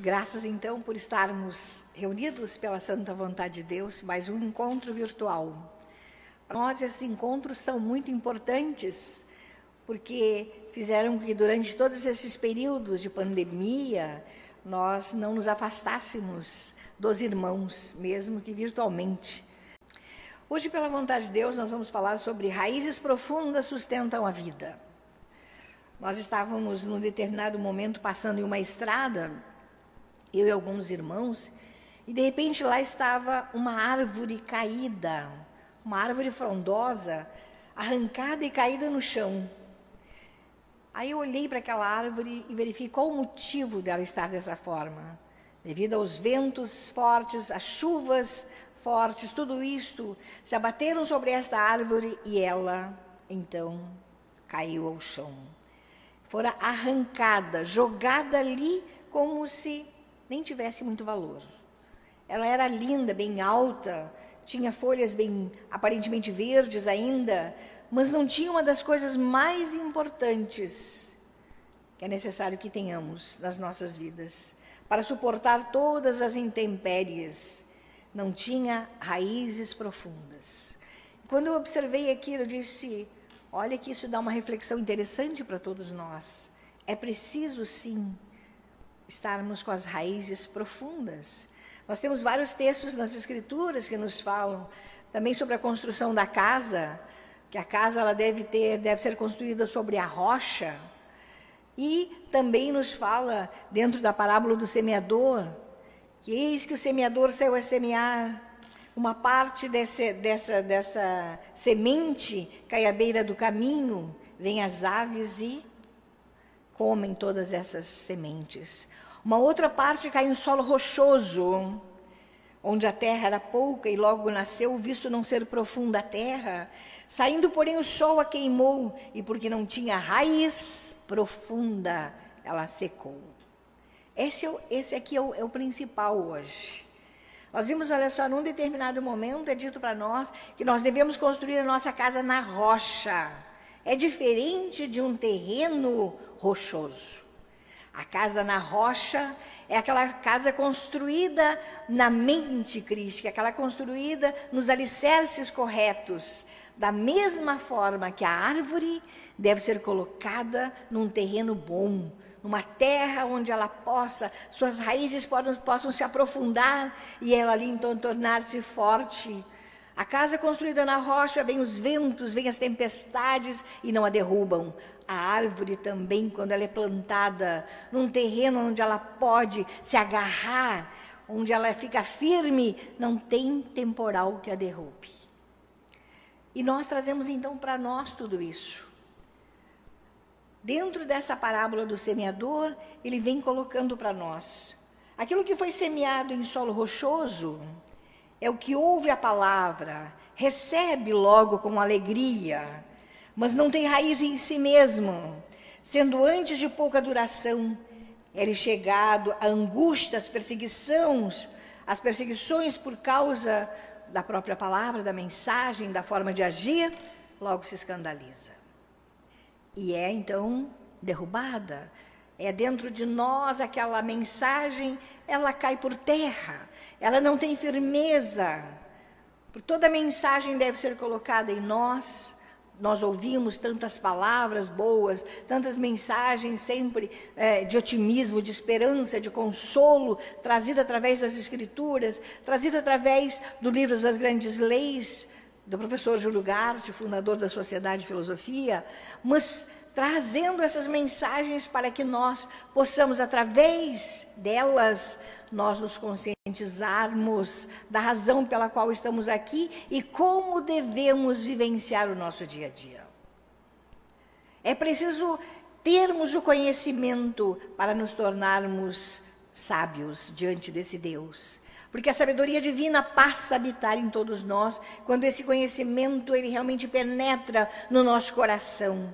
Graças então por estarmos reunidos pela santa vontade de Deus, mais um encontro virtual. Para nós esses encontros são muito importantes, porque fizeram que durante todos esses períodos de pandemia nós não nos afastássemos dos irmãos, mesmo que virtualmente. Hoje, pela vontade de Deus, nós vamos falar sobre raízes profundas sustentam a vida. Nós estávamos num determinado momento passando em uma estrada, eu e alguns irmãos, e de repente lá estava uma árvore caída, uma árvore frondosa, arrancada e caída no chão. Aí eu olhei para aquela árvore e verifiquei qual o motivo dela estar dessa forma. Devido aos ventos fortes, às chuvas fortes, tudo isto se abateram sobre esta árvore e ela, então, caiu ao chão fora arrancada, jogada ali como se nem tivesse muito valor. Ela era linda, bem alta, tinha folhas bem aparentemente verdes ainda, mas não tinha uma das coisas mais importantes que é necessário que tenhamos nas nossas vidas para suportar todas as intempéries. Não tinha raízes profundas. Quando eu observei aquilo, eu disse: Olha que isso dá uma reflexão interessante para todos nós. É preciso, sim, estarmos com as raízes profundas. Nós temos vários textos nas Escrituras que nos falam também sobre a construção da casa, que a casa ela deve ter, deve ser construída sobre a rocha. E também nos fala dentro da parábola do semeador, que eis que o semeador saiu a semear uma parte desse, dessa, dessa semente cai à beira do caminho, vêm as aves e comem todas essas sementes. Uma outra parte cai em solo rochoso, onde a terra era pouca e logo nasceu, visto não ser profunda a terra. Saindo, porém, o sol a queimou, e porque não tinha raiz profunda, ela secou. Esse, é, esse aqui é o, é o principal hoje. Nós vimos, olha só, num determinado momento é dito para nós que nós devemos construir a nossa casa na rocha. É diferente de um terreno rochoso. A casa na rocha é aquela casa construída na mente crística, aquela construída nos alicerces corretos, da mesma forma que a árvore deve ser colocada num terreno bom, numa terra onde ela possa, suas raízes possam, possam se aprofundar e ela ali então tornar-se forte. A casa construída na rocha, vem os ventos, vem as tempestades e não a derrubam. A árvore também, quando ela é plantada num terreno onde ela pode se agarrar, onde ela fica firme, não tem temporal que a derrube. E nós trazemos então para nós tudo isso. Dentro dessa parábola do semeador, ele vem colocando para nós. Aquilo que foi semeado em solo rochoso é o que ouve a palavra, recebe logo com alegria, mas não tem raiz em si mesmo, sendo antes de pouca duração, ele chegado a angústias, perseguições, as perseguições por causa da própria palavra, da mensagem, da forma de agir, logo se escandaliza. E é então derrubada. É dentro de nós aquela mensagem, ela cai por terra, ela não tem firmeza. Toda mensagem deve ser colocada em nós. Nós ouvimos tantas palavras boas, tantas mensagens sempre é, de otimismo, de esperança, de consolo, trazida através das Escrituras, trazida através do livro das Grandes Leis, do professor Júlio Garte, fundador da Sociedade de Filosofia, mas trazendo essas mensagens para que nós possamos, através delas, nós nos conscientizarmos da razão pela qual estamos aqui e como devemos vivenciar o nosso dia a dia. É preciso termos o conhecimento para nos tornarmos sábios diante desse Deus. Porque a sabedoria divina passa a habitar em todos nós quando esse conhecimento ele realmente penetra no nosso coração.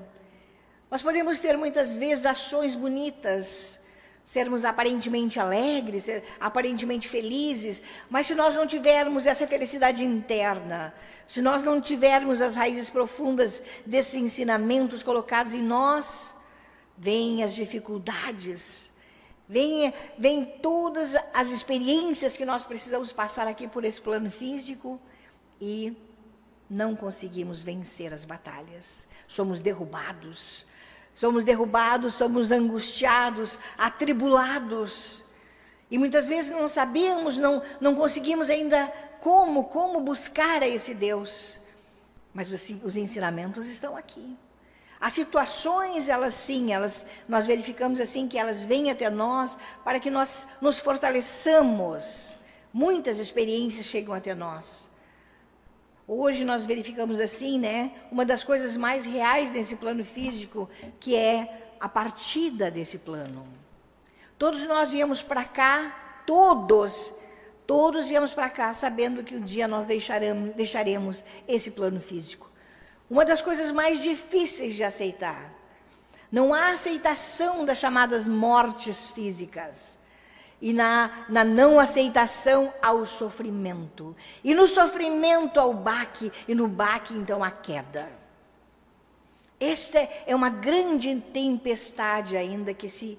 Nós podemos ter muitas vezes ações bonitas, sermos aparentemente alegres, aparentemente felizes, mas se nós não tivermos essa felicidade interna, se nós não tivermos as raízes profundas desses ensinamentos colocados em nós, vêm as dificuldades, vem todas as experiências que nós precisamos passar aqui por esse plano físico e não conseguimos vencer as batalhas. Somos derrubados. Somos derrubados, somos angustiados, atribulados. E muitas vezes não sabemos, não, não conseguimos ainda como, como buscar a esse Deus. Mas os, os ensinamentos estão aqui. As situações, elas sim, elas, nós verificamos assim que elas vêm até nós para que nós nos fortaleçamos. Muitas experiências chegam até nós. Hoje nós verificamos assim, né, uma das coisas mais reais desse plano físico, que é a partida desse plano. Todos nós viemos para cá, todos, todos viemos para cá sabendo que um dia nós deixaremos, deixaremos esse plano físico. Uma das coisas mais difíceis de aceitar. Não há aceitação das chamadas mortes físicas. E na, na não aceitação ao sofrimento. E no sofrimento ao baque, e no baque, então, à queda. Esta é uma grande tempestade ainda que se,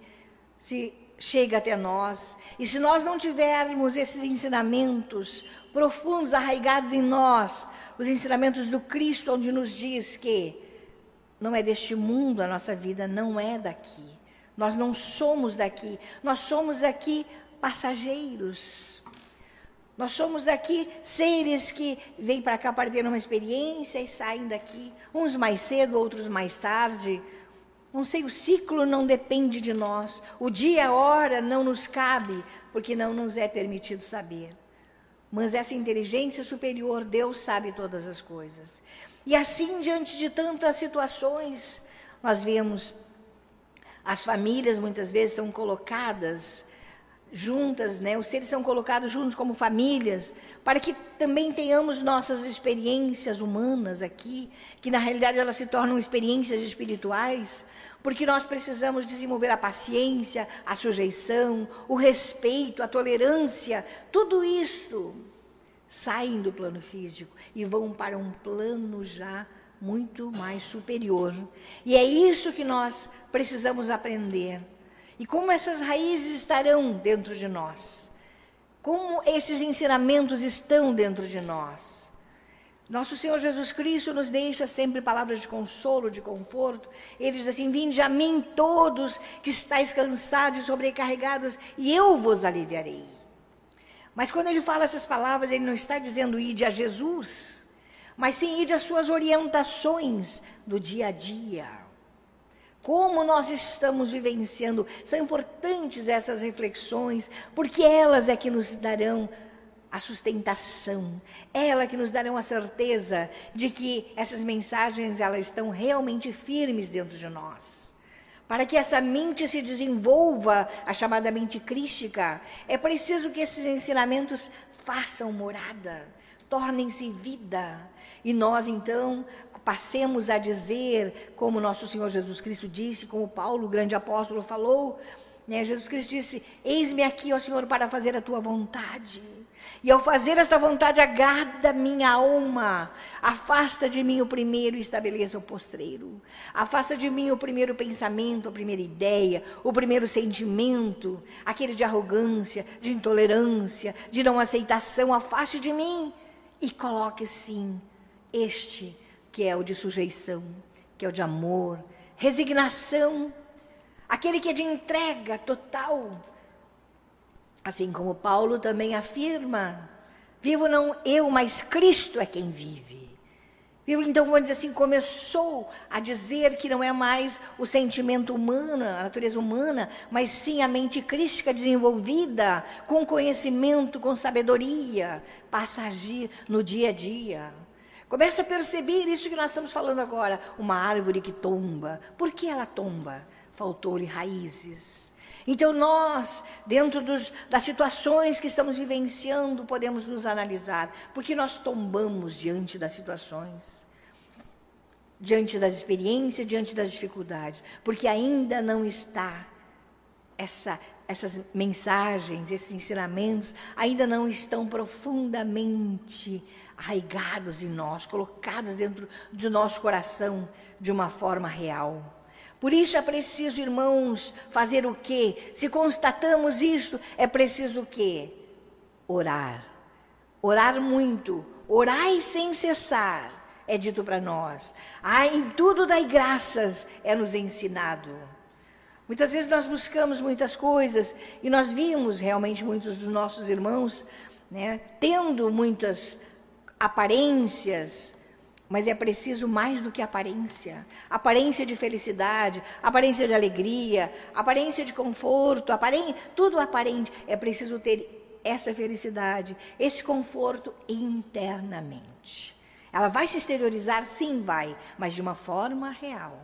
se chega até nós. E se nós não tivermos esses ensinamentos profundos, arraigados em nós, os ensinamentos do Cristo, onde nos diz que não é deste mundo a nossa vida, não é daqui. Nós não somos daqui, nós somos aqui passageiros. Nós somos aqui seres que vêm para cá para ter uma experiência e saem daqui, uns mais cedo, outros mais tarde. Não sei, o ciclo não depende de nós. O dia, a hora não nos cabe, porque não nos é permitido saber. Mas essa inteligência superior, Deus sabe todas as coisas. E assim, diante de tantas situações, nós vemos as famílias muitas vezes são colocadas juntas, né? Os seres são colocados juntos como famílias, para que também tenhamos nossas experiências humanas aqui, que na realidade elas se tornam experiências espirituais, porque nós precisamos desenvolver a paciência, a sujeição, o respeito, a tolerância, tudo isso saem do plano físico e vão para um plano já muito mais superior. E é isso que nós precisamos aprender. E como essas raízes estarão dentro de nós? Como esses ensinamentos estão dentro de nós? Nosso Senhor Jesus Cristo nos deixa sempre palavras de consolo, de conforto. Ele diz assim: Vinde a mim todos que estáis cansados e sobrecarregados, e eu vos aliviarei. Mas quando ele fala essas palavras, ele não está dizendo ide a Jesus, mas sim ide às suas orientações do dia a dia. Como nós estamos vivenciando, são importantes essas reflexões, porque elas é que nos darão a sustentação, ela que nos dará a certeza de que essas mensagens elas estão realmente firmes dentro de nós. Para que essa mente se desenvolva, a chamada mente crística, é preciso que esses ensinamentos façam morada, tornem-se vida. E nós, então, passemos a dizer, como nosso Senhor Jesus Cristo disse, como Paulo, o grande apóstolo, falou, né? Jesus Cristo disse: Eis-me aqui, ó Senhor, para fazer a tua vontade. E ao fazer esta vontade, agrada minha alma. Afasta de mim o primeiro e estabeleça o postreiro. Afasta de mim o primeiro pensamento, a primeira ideia, o primeiro sentimento, aquele de arrogância, de intolerância, de não aceitação. Afaste de mim e coloque sim este que é o de sujeição, que é o de amor, resignação, aquele que é de entrega total Assim como Paulo também afirma: vivo não eu, mas Cristo é quem vive. Vivo, então, vamos dizer assim, começou a dizer que não é mais o sentimento humano, a natureza humana, mas sim a mente crística desenvolvida, com conhecimento, com sabedoria, passa a agir no dia a dia. Começa a perceber isso que nós estamos falando agora. Uma árvore que tomba. Por que ela tomba? Faltou-lhe raízes. Então, nós, dentro dos, das situações que estamos vivenciando, podemos nos analisar, porque nós tombamos diante das situações, diante das experiências, diante das dificuldades, porque ainda não está essa, essas mensagens, esses ensinamentos, ainda não estão profundamente arraigados em nós, colocados dentro do nosso coração de uma forma real. Por isso é preciso, irmãos, fazer o quê? Se constatamos isso, é preciso o quê? Orar. Orar muito. Orai sem cessar, é dito para nós. Ah, em tudo dai graças, é nos ensinado. Muitas vezes nós buscamos muitas coisas e nós vimos realmente muitos dos nossos irmãos né, tendo muitas aparências, mas é preciso mais do que aparência. Aparência de felicidade, aparência de alegria, aparência de conforto, tudo aparente. É preciso ter essa felicidade, esse conforto internamente. Ela vai se exteriorizar? Sim, vai, mas de uma forma real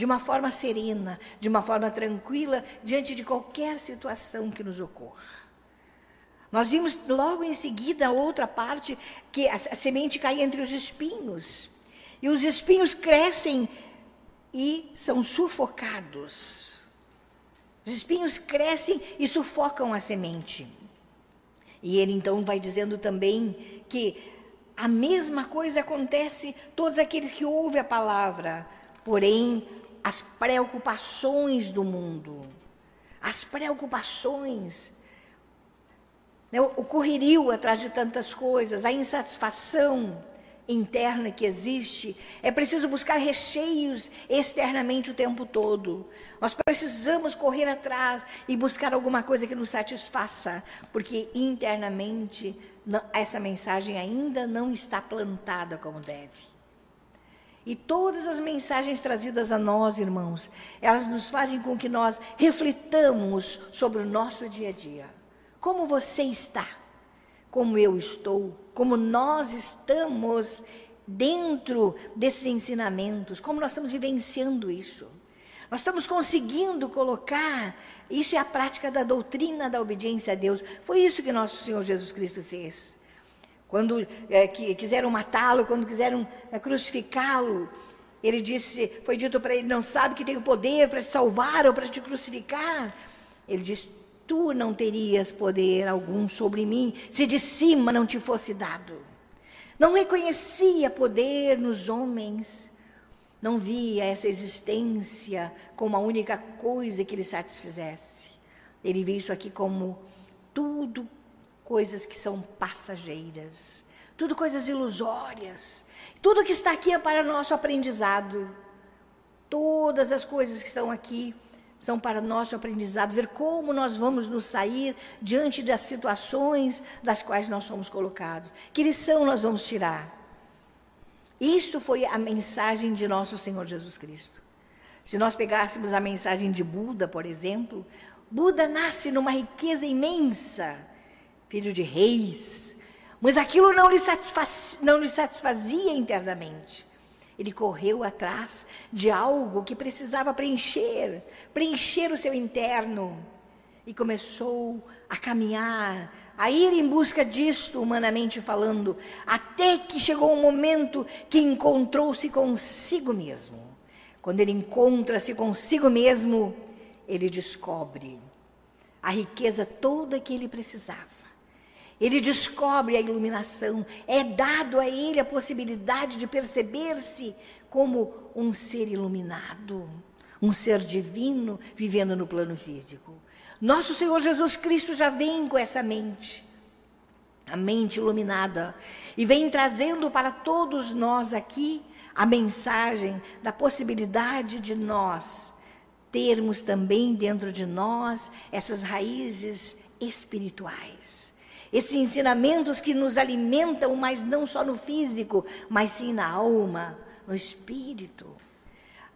de uma forma serena, de uma forma tranquila, diante de qualquer situação que nos ocorra. Nós vimos logo em seguida a outra parte, que a, semente cai entre os espinhos. E os espinhos crescem e são sufocados. Os espinhos crescem e sufocam a semente. E ele então vai dizendo também que a mesma coisa acontece todos aqueles que ouvem a palavra, porém as preocupações do mundo, as preocupações, né, o correrio atrás de tantas coisas, a insatisfação interna que existe, é preciso buscar recheios externamente o tempo todo. Nós precisamos correr atrás e buscar alguma coisa que nos satisfaça, porque internamente essa mensagem ainda não está plantada como deve. E todas as mensagens trazidas a nós, irmãos, elas nos fazem com que nós reflitamos sobre o nosso dia a dia. Como você está? Como eu estou? Como nós estamos dentro desses ensinamentos? Como nós estamos vivenciando isso? Nós estamos conseguindo colocar, isso é a prática da doutrina da obediência a Deus. Foi isso que nosso Senhor Jesus Cristo fez. Quando é, que, quiseram matá-lo, quando quiseram é, crucificá-lo, ele disse, foi dito para ele, não sabe que tem o poder para te salvar ou para te crucificar. Ele disse, tu não terias poder algum sobre mim se de cima não te fosse dado. Não reconhecia poder nos homens, não via essa existência como a única coisa que lhe satisfizesse. Ele via isso aqui como tudo coisas que são passageiras, tudo coisas ilusórias. Tudo que está aqui é para nosso aprendizado. Todas as coisas que estão aqui são para nosso aprendizado, ver como nós vamos nos sair diante das situações das quais nós somos colocados. Que lição nós vamos tirar? Isto foi a mensagem de nosso Senhor Jesus Cristo. Se nós pegássemos a mensagem de Buda, por exemplo, Buda nasce numa riqueza imensa filho de reis. Mas aquilo não lhe, satisfaz, não lhe satisfazia internamente. Ele correu atrás de algo que precisava preencher, preencher o seu interno. E começou a caminhar, a ir em busca disto, humanamente falando, até que chegou um momento que encontrou-se consigo mesmo. Quando ele encontra-se consigo mesmo, ele descobre a riqueza toda que ele precisava. Ele descobre a iluminação, é dado a ele a possibilidade de perceber-se como um ser iluminado, um ser divino vivendo no plano físico. Nosso Senhor Jesus Cristo já vem com essa mente, a mente iluminada, e vem trazendo para todos nós aqui a mensagem da possibilidade de nós termos também dentro de nós essas raízes espirituais esses ensinamentos que nos alimentam, mas não só no físico, mas sim na alma, no espírito.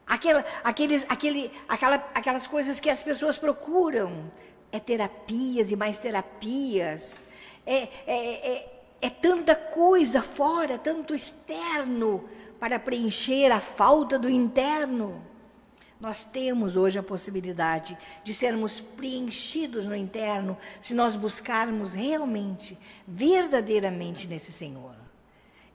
Aquela, aqueles, aquele, aquela, aquelas coisas que as pessoas procuram. É terapias e mais terapias. É, é, é, é tanta coisa fora, tanto externo, para preencher a falta do interno. Nós temos hoje a possibilidade de sermos preenchidos no interno se nós buscarmos realmente, verdadeiramente nesse Senhor.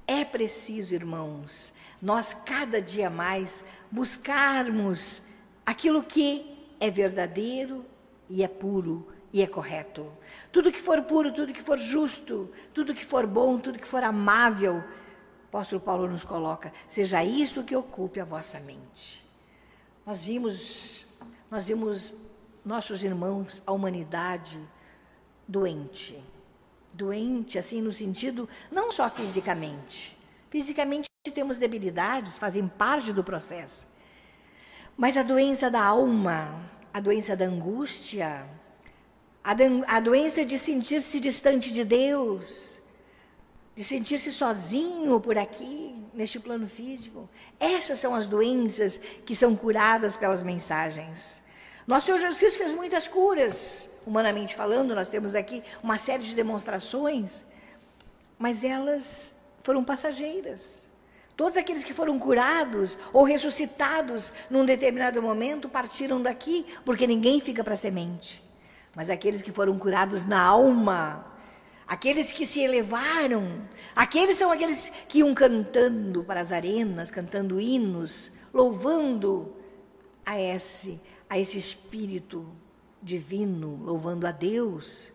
É preciso, irmãos, nós cada dia mais buscarmos aquilo que é verdadeiro e é puro e é correto. Tudo que for puro, tudo que for justo, tudo que for bom, tudo que for amável, o apóstolo Paulo nos coloca, seja isso que ocupe a vossa mente. Nós vimos, nós vimos nossos irmãos, a humanidade doente. Doente, assim, no sentido, não só fisicamente. Fisicamente temos debilidades, fazem parte do processo. Mas a doença da alma, a doença da angústia, a, a doença de sentir-se distante de Deus, de sentir-se sozinho por aqui, neste plano físico. Essas são as doenças que são curadas pelas mensagens. Nosso Senhor Jesus Cristo fez muitas curas, humanamente falando, nós temos aqui uma série de demonstrações, mas elas foram passageiras. Todos aqueles que foram curados ou ressuscitados num determinado momento partiram daqui, porque ninguém fica para semente. Mas aqueles que foram curados na alma, aqueles que se elevaram, aqueles são aqueles que iam cantando para as arenas, cantando hinos, louvando a esse a esse Espírito divino, louvando a Deus.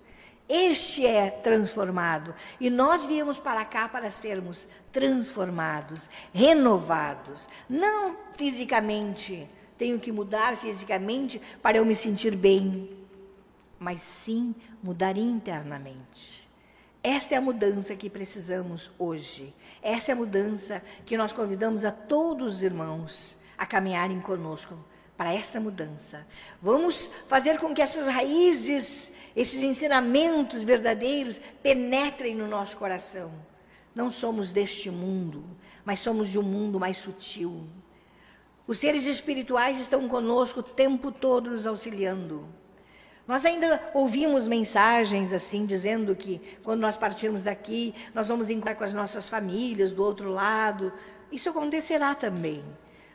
Este é transformado. E nós viemos para cá para sermos transformados, renovados. Não fisicamente, tenho que mudar fisicamente para eu me sentir bem, mas sim mudar internamente. Esta é a mudança que precisamos hoje. Essa é a mudança que nós convidamos a todos os irmãos a caminharem conosco para essa mudança. Vamos fazer com que essas raízes, esses ensinamentos verdadeiros penetrem no nosso coração. Não somos deste mundo, mas somos de um mundo mais sutil. Os seres espirituais estão conosco o tempo todo nos auxiliando. Nós ainda ouvimos mensagens assim, dizendo que quando nós partirmos daqui, nós vamos encontrar com as nossas famílias do outro lado. Isso acontecerá também.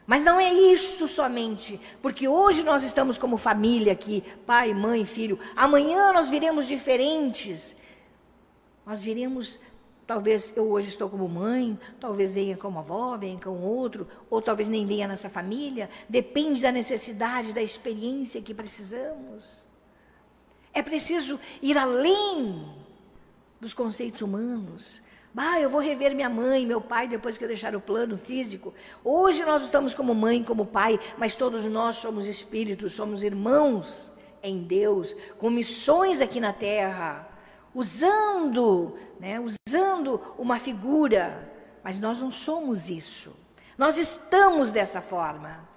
Mas não é isso somente, porque hoje nós estamos como família aqui, pai, mãe, filho. Amanhã nós viremos diferentes. Nós viremos, talvez eu hoje estou como mãe, talvez venha como avó, venha com outro, ou talvez nem venha nessa família. Depende da necessidade, da experiência que precisamos. É preciso ir além dos conceitos humanos. Ah, eu vou rever minha mãe, meu pai, depois que eu deixar o plano físico. Hoje nós estamos como mãe, como pai, mas todos nós somos espíritos, somos irmãos em Deus, com missões aqui na terra, usando, né, usando uma figura, mas nós não somos isso. Nós estamos dessa forma.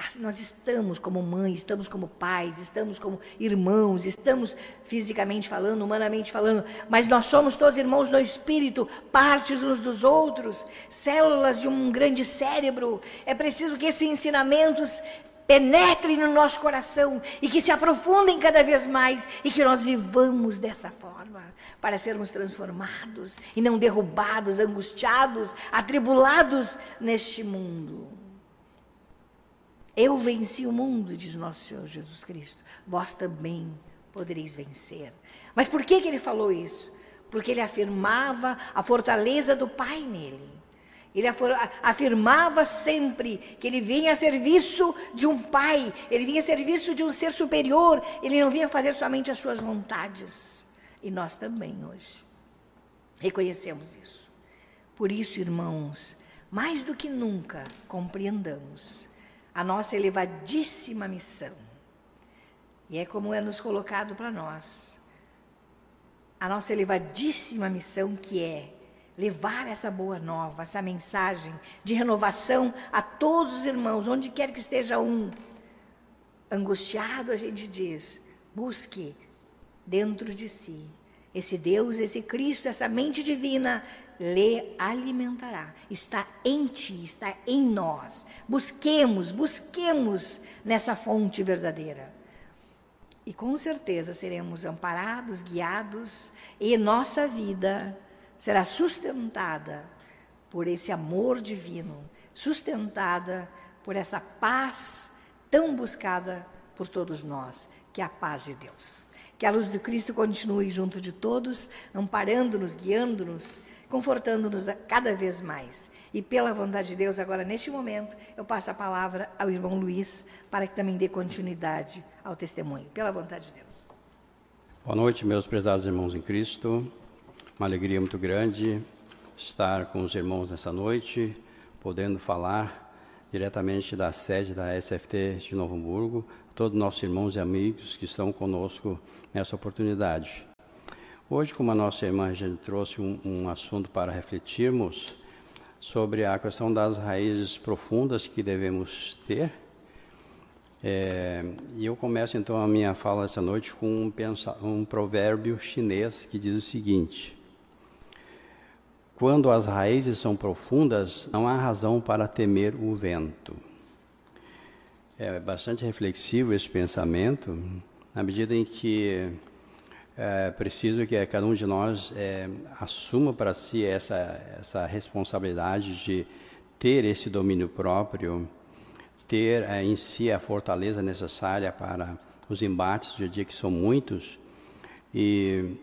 Ah, nós estamos como mãe, estamos como pais, estamos como irmãos, estamos fisicamente falando, humanamente falando, mas nós somos todos irmãos no espírito, partes uns dos outros, células de um grande cérebro. É preciso que esses ensinamentos penetrem no nosso coração e que se aprofundem cada vez mais e que nós vivamos dessa forma para sermos transformados e não derrubados, angustiados, atribulados neste mundo. Eu venci o mundo, diz nosso Senhor Jesus Cristo. Vós também podereis vencer. Mas por que, que ele falou isso? Porque ele afirmava a fortaleza do Pai nele. Ele afirmava sempre que ele vinha a serviço de um pai, ele vinha a serviço de um ser superior, ele não vinha fazer somente as suas vontades. E nós também hoje reconhecemos isso. Por isso, irmãos, mais do que nunca compreendamos a nossa elevadíssima missão. E é como é nos colocado para nós. A nossa elevadíssima missão que é levar essa boa nova, essa mensagem de renovação a todos os irmãos, onde quer que esteja um. Angustiado, a gente diz, busque dentro de si esse Deus, esse Cristo, essa mente divina lhe alimentará. Está em ti, está em nós. Busquemos, busquemos nessa fonte verdadeira. E com certeza seremos amparados, guiados, e nossa vida será sustentada por esse amor divino, sustentada por essa paz tão buscada por todos nós, que é a paz de Deus. Que a luz do Cristo continue junto de todos, amparando-nos, guiando-nos confortando-nos cada vez mais. E pela vontade de Deus, agora neste momento, eu passo a palavra ao irmão Luiz para que também dê continuidade ao testemunho. Pela vontade de Deus. Boa noite, meus prezados irmãos em Cristo. Uma alegria muito grande estar com os irmãos nessa noite, podendo falar diretamente da sede da SFT de Novo Hamburgo, todos nossos irmãos e amigos que estão conosco nessa oportunidade. Hoje, como a nossa irmã já trouxe um, um assunto para refletirmos sobre a questão das raízes profundas que devemos ter, é, e eu começo então a minha fala essa noite com um, um provérbio chinês que diz o seguinte: Quando as raízes são profundas, não há razão para temer o vento. É bastante reflexivo esse pensamento, na medida em que é preciso que cada um de nós é, assuma para si essa, essa responsabilidade de ter esse domínio próprio, ter é, em si a fortaleza necessária para os embates do dia que são muitos e,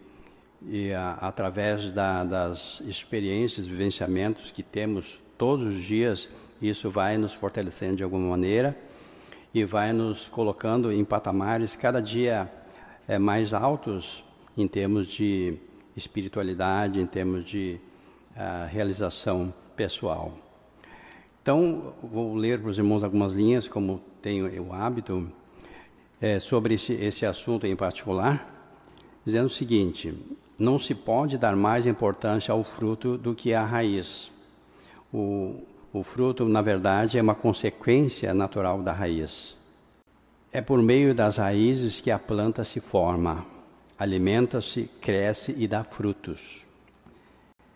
e a, através da, das experiências, vivenciamentos que temos todos os dias, isso vai nos fortalecendo de alguma maneira e vai nos colocando em patamares cada dia é, mais altos em termos de espiritualidade, em termos de uh, realização pessoal. Então, vou ler para os irmãos algumas linhas, como tenho o hábito, é, sobre esse, esse assunto em particular, dizendo o seguinte: não se pode dar mais importância ao fruto do que à raiz. O, o fruto, na verdade, é uma consequência natural da raiz. É por meio das raízes que a planta se forma, alimenta-se, cresce e dá frutos.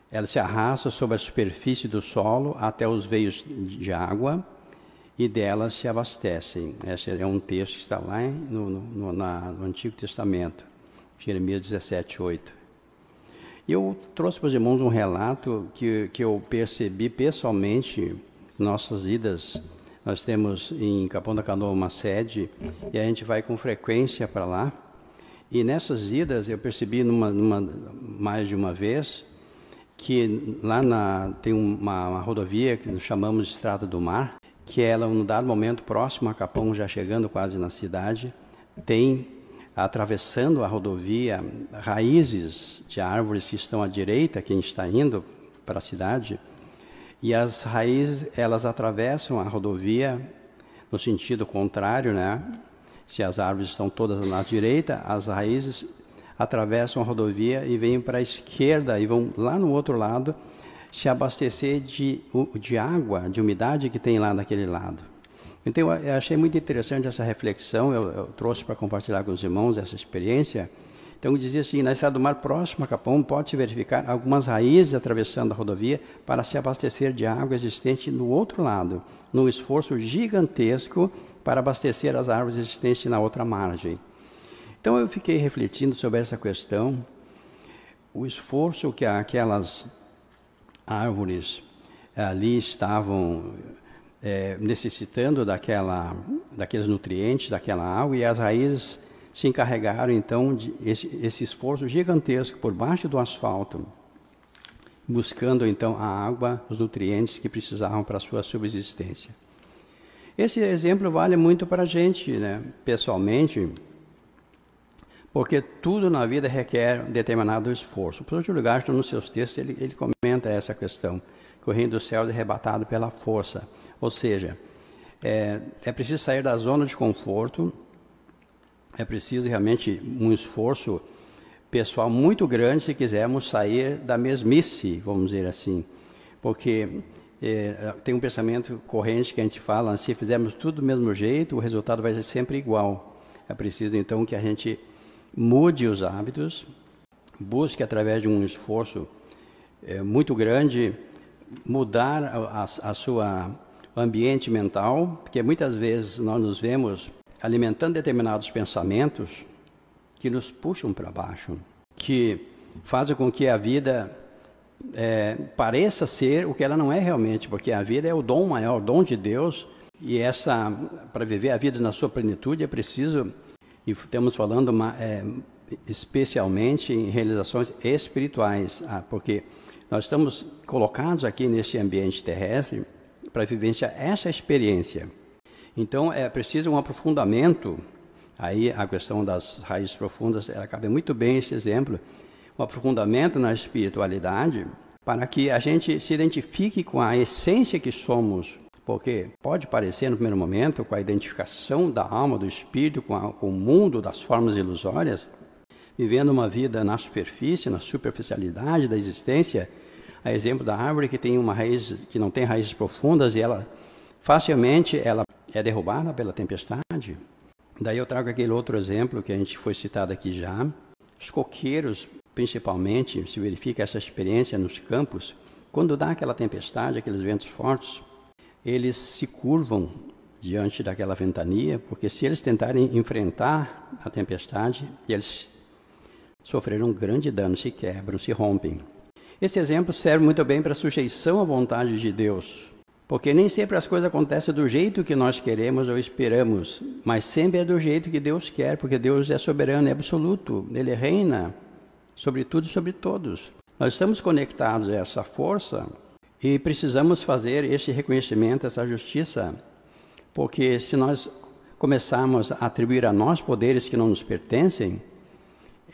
Ela se arrasta sobre a superfície do solo até os veios de água e dela se abastecem. Esse é um texto que está lá no, no, na, no Antigo Testamento, Jeremias 17, 8. Eu trouxe para os irmãos um relato que, que eu percebi pessoalmente nossas idas. Nós temos em Capão da Canoa uma sede e a gente vai com frequência para lá. E nessas idas eu percebi numa, numa, mais de uma vez que lá na, tem uma, uma rodovia que nós chamamos de Estrada do Mar, que ela, num dado momento próximo a Capão, já chegando quase na cidade, tem atravessando a rodovia, raízes de árvores que estão à direita, quem está indo para a cidade, e as raízes elas atravessam a rodovia no sentido contrário, né? Se as árvores estão todas na direita, as raízes atravessam a rodovia e vêm para a esquerda e vão lá no outro lado se abastecer de, de água, de umidade que tem lá naquele lado. Então, eu achei muito interessante essa reflexão, eu, eu trouxe para compartilhar com os irmãos essa experiência. Então, dizia assim: na estrada do mar próximo a Capão, pode-se verificar algumas raízes atravessando a rodovia para se abastecer de água existente no outro lado, num esforço gigantesco para abastecer as árvores existentes na outra margem. Então, eu fiquei refletindo sobre essa questão, o esforço que aquelas árvores ali estavam é, necessitando daquela, daqueles nutrientes, daquela água, e as raízes se encarregaram então de esse, esse esforço gigantesco por baixo do asfalto, buscando então a água, os nutrientes que precisavam para a sua subsistência. Esse exemplo vale muito para a gente, né? pessoalmente, porque tudo na vida requer um determinado esforço. O professor Gasto, nos seus textos, ele, ele comenta essa questão, que o é arrebatado pela força. Ou seja, é, é preciso sair da zona de conforto, é preciso realmente um esforço pessoal muito grande se quisermos sair da mesmice, vamos dizer assim. Porque é, tem um pensamento corrente que a gente fala, se fizermos tudo do mesmo jeito, o resultado vai ser sempre igual. É preciso então que a gente mude os hábitos, busque através de um esforço é, muito grande mudar a, a, a sua ambiente mental, porque muitas vezes nós nos vemos alimentando determinados pensamentos que nos puxam para baixo, que fazem com que a vida é, pareça ser o que ela não é realmente, porque a vida é o dom maior, o dom de Deus, e essa para viver a vida na sua plenitude é preciso, e estamos falando uma, é, especialmente em realizações espirituais, ah, porque nós estamos colocados aqui neste ambiente terrestre para vivenciar essa experiência. Então é preciso um aprofundamento. Aí a questão das raízes profundas, ela cabe muito bem este exemplo, um aprofundamento na espiritualidade para que a gente se identifique com a essência que somos, porque pode parecer no primeiro momento, com a identificação da alma, do espírito, com, a, com o mundo das formas ilusórias, vivendo uma vida na superfície, na superficialidade da existência, a exemplo da árvore que tem uma raiz que não tem raízes profundas e ela facilmente ela é derrubada pela tempestade. Daí eu trago aquele outro exemplo que a gente foi citado aqui já. Os coqueiros, principalmente, se verifica essa experiência nos campos, quando dá aquela tempestade, aqueles ventos fortes, eles se curvam diante daquela ventania, porque se eles tentarem enfrentar a tempestade, eles sofreram um grande dano, se quebram, se rompem. Esse exemplo serve muito bem para a sujeição à vontade de Deus, porque nem sempre as coisas acontecem do jeito que nós queremos ou esperamos, mas sempre é do jeito que Deus quer, porque Deus é soberano e absoluto, Ele reina sobre tudo e sobre todos. Nós estamos conectados a essa força e precisamos fazer esse reconhecimento, essa justiça, porque se nós começarmos a atribuir a nós poderes que não nos pertencem,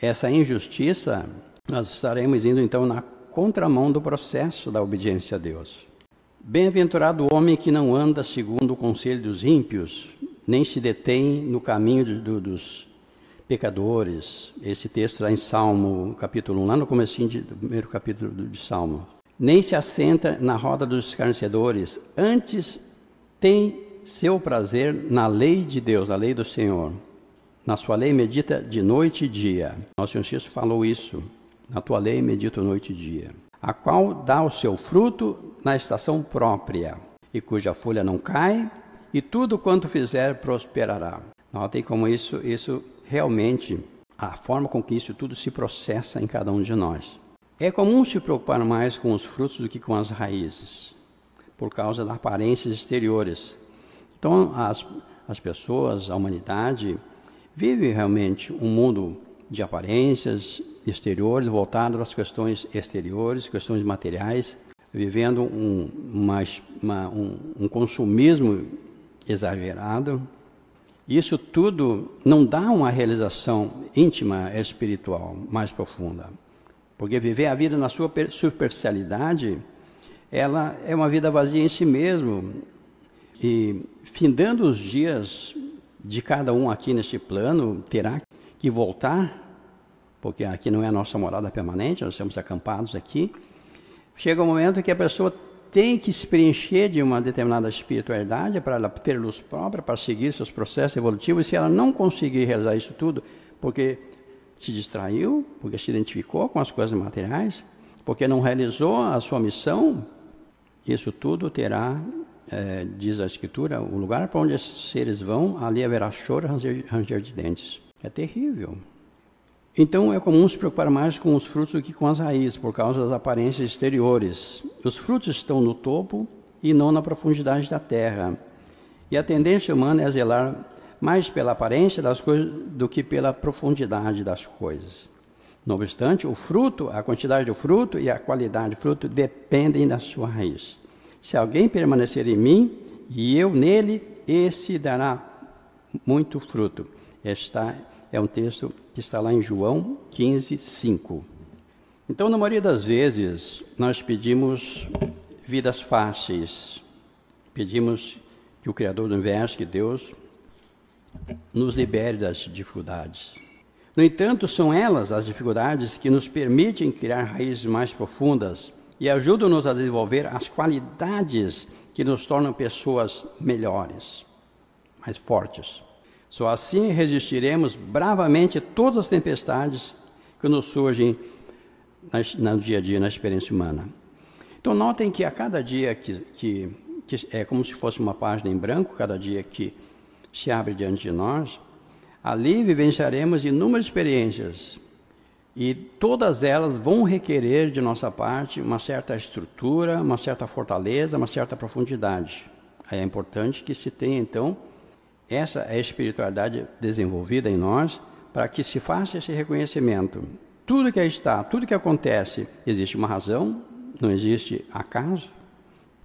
essa injustiça, nós estaremos indo então na contramão do processo da obediência a Deus. Bem-aventurado o homem que não anda segundo o conselho dos ímpios, nem se detém no caminho de, do, dos pecadores. Esse texto está em Salmo, capítulo 1, lá no começo do primeiro capítulo de Salmo. Nem se assenta na roda dos escarnecedores, antes tem seu prazer na lei de Deus, na lei do Senhor. Na sua lei medita de noite e dia. Nosso Senhor Jesus falou isso. Na tua lei medito noite e dia, a qual dá o seu fruto na estação própria, e cuja folha não cai, e tudo quanto fizer prosperará. Notem como isso, isso realmente, a forma com que isso tudo se processa em cada um de nós. É comum se preocupar mais com os frutos do que com as raízes, por causa das aparências exteriores. Então, as, as pessoas, a humanidade, vive realmente um mundo de aparências exteriores, voltado às questões exteriores, questões materiais, vivendo um, uma, uma, um, um consumismo exagerado. Isso tudo não dá uma realização íntima espiritual mais profunda. Porque viver a vida na sua superficialidade, ela é uma vida vazia em si mesmo. E findando os dias de cada um aqui neste plano, terá que voltar, porque aqui não é a nossa morada permanente, nós estamos acampados aqui. Chega um momento que a pessoa tem que se preencher de uma determinada espiritualidade para ela ter luz própria, para seguir seus processos evolutivos, e se ela não conseguir realizar isso tudo, porque se distraiu, porque se identificou com as coisas materiais, porque não realizou a sua missão, isso tudo terá, é, diz a Escritura, o lugar para onde esses seres vão, ali haverá choro e ranger de dentes. É terrível. Então é comum se preocupar mais com os frutos do que com as raízes, por causa das aparências exteriores. Os frutos estão no topo e não na profundidade da terra. E a tendência humana é zelar mais pela aparência das coisas do que pela profundidade das coisas. Não obstante, o fruto, a quantidade do fruto e a qualidade do fruto dependem da sua raiz. Se alguém permanecer em mim e eu nele, esse dará muito fruto. Está é um texto que está lá em João 15, 5. Então, na maioria das vezes, nós pedimos vidas fáceis, pedimos que o Criador do Universo, que Deus, nos libere das dificuldades. No entanto, são elas as dificuldades que nos permitem criar raízes mais profundas e ajudam-nos a desenvolver as qualidades que nos tornam pessoas melhores, mais fortes. Só assim resistiremos bravamente a todas as tempestades que nos surgem no dia a dia, na experiência humana. Então, notem que a cada dia que, que, que é como se fosse uma página em branco, cada dia que se abre diante de nós, ali vivenciaremos inúmeras experiências e todas elas vão requerer de nossa parte uma certa estrutura, uma certa fortaleza, uma certa profundidade. Aí é importante que se tenha então essa é a espiritualidade desenvolvida em nós para que se faça esse reconhecimento. Tudo que está, tudo que acontece, existe uma razão, não existe acaso.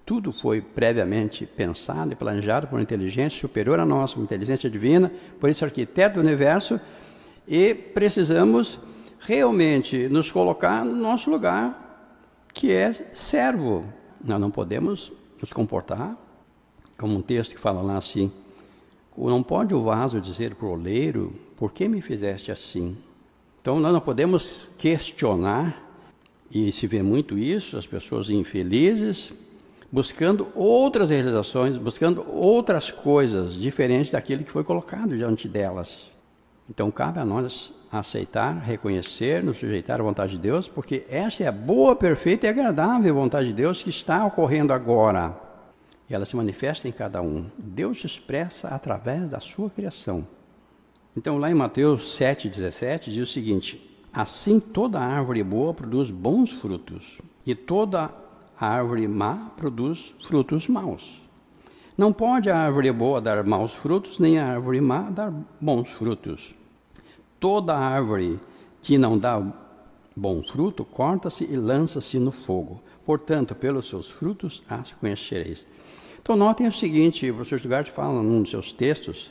Tudo foi previamente pensado e planejado por uma inteligência superior à nossa, uma inteligência divina, por esse arquiteto do universo, e precisamos realmente nos colocar no nosso lugar, que é servo. Nós não podemos nos comportar como um texto que fala lá assim: Não pode o vaso dizer para o oleiro, por que me fizeste assim? Então nós não podemos questionar, e se vê muito isso, as pessoas infelizes, buscando outras realizações, buscando outras coisas diferentes daquilo que foi colocado diante delas. Então cabe a nós aceitar, reconhecer, nos sujeitar à vontade de Deus, porque essa é a boa, perfeita e agradável vontade de Deus que está ocorrendo agora. Ela se manifesta em cada um. Deus se expressa através da sua criação. Então, lá em Mateus 7,17 diz o seguinte: Assim toda árvore boa produz bons frutos, e toda árvore má produz frutos maus. Não pode a árvore boa dar maus frutos, nem a árvore má dar bons frutos. Toda árvore que não dá bom fruto, corta-se e lança-se no fogo. Portanto, pelos seus frutos as conhecereis. Então, notem o seguinte: o professor Stuttgart fala num dos seus textos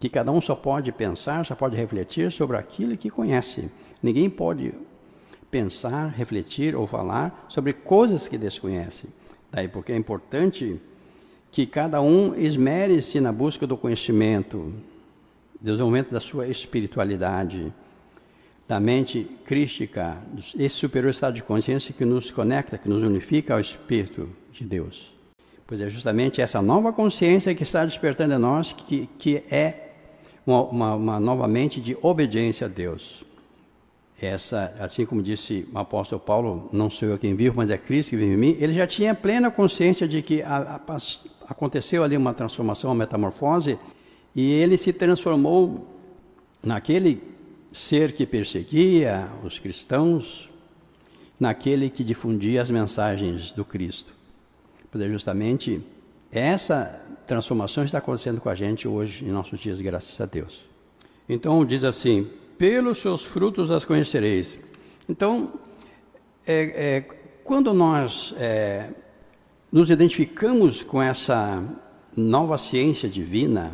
que cada um só pode pensar, só pode refletir sobre aquilo que conhece. Ninguém pode pensar, refletir ou falar sobre coisas que desconhece. Daí porque é importante que cada um esmere-se na busca do conhecimento, desenvolvimento da sua espiritualidade, da mente crística, esse superior estado de consciência que nos conecta, que nos unifica ao Espírito de Deus. Pois é justamente essa nova consciência que está despertando em nós, que, que é uma, uma, uma nova mente de obediência a Deus. Essa, assim como disse o apóstolo Paulo, não sou eu quem vivo, mas é Cristo que vive em mim, ele já tinha plena consciência de que a, a, aconteceu ali uma transformação, uma metamorfose, e ele se transformou naquele ser que perseguia os cristãos, naquele que difundia as mensagens do Cristo. Pois é justamente essa transformação está acontecendo com a gente hoje, em nossos dias, graças a Deus. Então, diz assim: pelos seus frutos as conhecereis. Então, é, é, quando nós é, nos identificamos com essa nova ciência divina,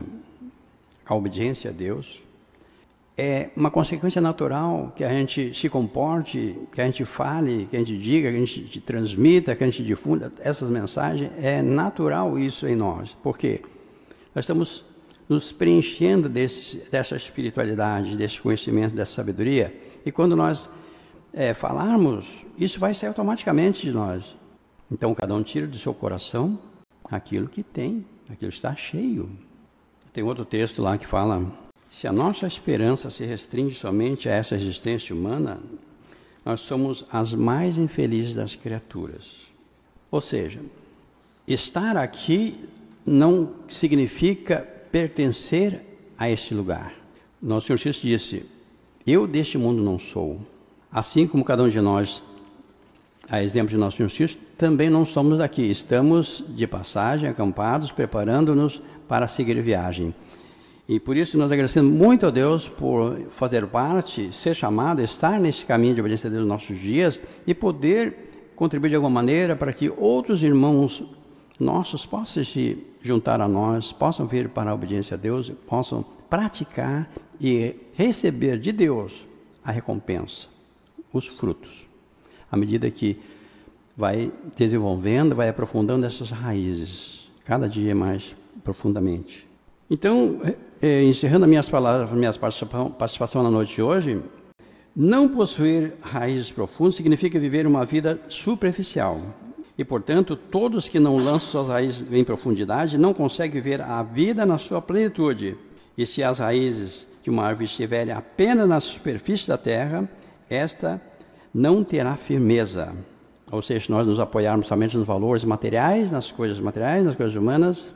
a obediência a Deus, é uma consequência natural que a gente se comporte, que a gente fale, que a gente diga, que a gente transmita, que a gente difunda essas mensagens. É natural isso em nós. Por quê? Nós estamos nos preenchendo desse, dessa espiritualidade, desse conhecimento, dessa sabedoria. E quando nós é, falarmos, isso vai sair automaticamente de nós. Então, cada um tira do seu coração aquilo que tem, aquilo que está cheio. Tem outro texto lá que fala: se a nossa esperança se restringe somente a essa existência humana, nós somos as mais infelizes das criaturas. Ou seja, estar aqui não significa pertencer a este lugar. Nosso Senhor Jesus disse: Eu deste mundo não sou. Assim como cada um de nós, a exemplo de nosso Senhor Jesus, também não somos daqui. Estamos de passagem, acampados, preparando-nos para seguir viagem. E por isso nós agradecemos muito a Deus por fazer parte, ser chamado, estar nesse caminho de obediência a Deus nos nossos dias e poder contribuir de alguma maneira para que outros irmãos nossos possam se juntar a nós, possam vir para a obediência a Deus, possam praticar e receber de Deus a recompensa, os frutos, à medida que vai desenvolvendo, vai aprofundando essas raízes, cada dia mais profundamente. Então, é, encerrando as minhas palavras, minha participação, na noite de hoje, não possuir raízes profundas significa viver uma vida superficial, e, portanto, todos que não lançam suas raízes em profundidade não conseguem ver a vida na sua plenitude. E se as raízes de uma árvore estiverem apenas na superfície da terra, esta não terá firmeza. Ou seja, se nós nos apoiarmos somente nos valores materiais, nas coisas materiais, nas coisas humanas,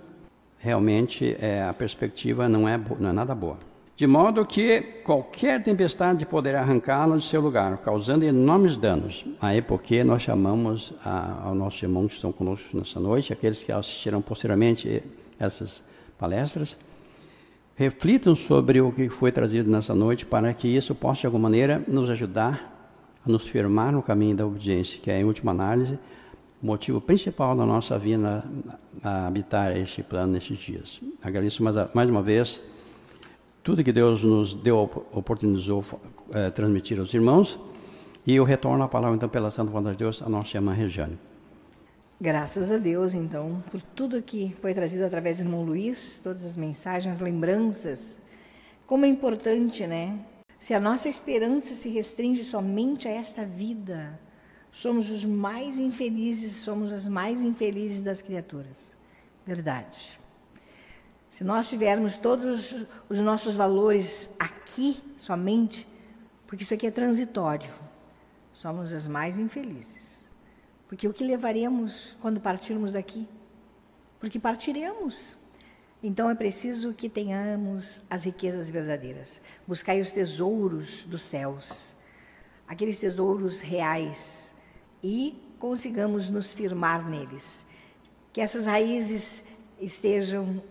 realmente é, a perspectiva não é, não é nada boa de modo que qualquer tempestade poderá arrancá-la de seu lugar, causando enormes danos. Aí porque nós chamamos a, aos nossos irmãos que estão conosco nessa noite, aqueles que assistiram posteriormente essas palestras, reflitam sobre o que foi trazido nessa noite para que isso possa de alguma maneira nos ajudar a nos firmar no caminho da obediência, que é em última análise o motivo principal da nossa vida a habitar este plano nesses dias. Agradeço mais, mais uma vez tudo que Deus nos deu, oportunizou é, transmitir aos irmãos. E eu retorno a palavra, então, pela Santa Vontade de Deus, a nossa irmã Regiane. Graças a Deus, então, por tudo que foi trazido através do irmão Luiz, todas as mensagens, as lembranças. Como é importante, né? Se a nossa esperança se restringe somente a esta vida, somos os mais infelizes, somos as mais infelizes das criaturas. Verdade. Se nós tivermos todos os nossos valores aqui somente, porque isso aqui é transitório, somos as mais infelizes. Porque o que levaremos quando partirmos daqui? Porque partiremos. Então é preciso que tenhamos as riquezas verdadeiras. Buscai os tesouros dos céus, aqueles tesouros reais, e consigamos nos firmar neles. Que essas raízes estejam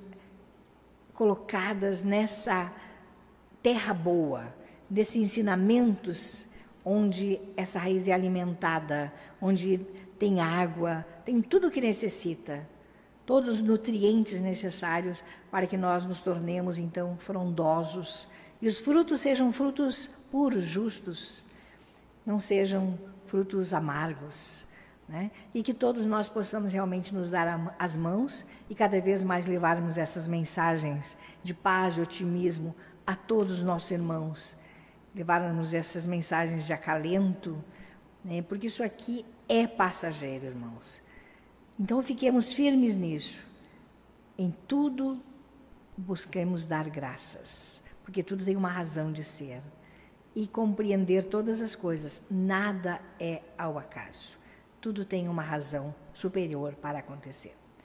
colocadas nessa terra boa, desses ensinamentos onde essa raiz é alimentada, onde tem água, tem tudo o que necessita, todos os nutrientes necessários para que nós nos tornemos então frondosos e os frutos sejam frutos puros, justos, não sejam frutos amargos. Né? E que todos nós possamos realmente nos dar as mãos e cada vez mais levarmos essas mensagens de paz, de otimismo a todos os nossos irmãos, levarmos essas mensagens de acalento, né? porque isso aqui é passageiro, irmãos. Então fiquemos firmes nisso. Em tudo busquemos dar graças, porque tudo tem uma razão de ser. E compreender todas as coisas, nada é ao acaso. Tudo tem uma razão superior para acontecer.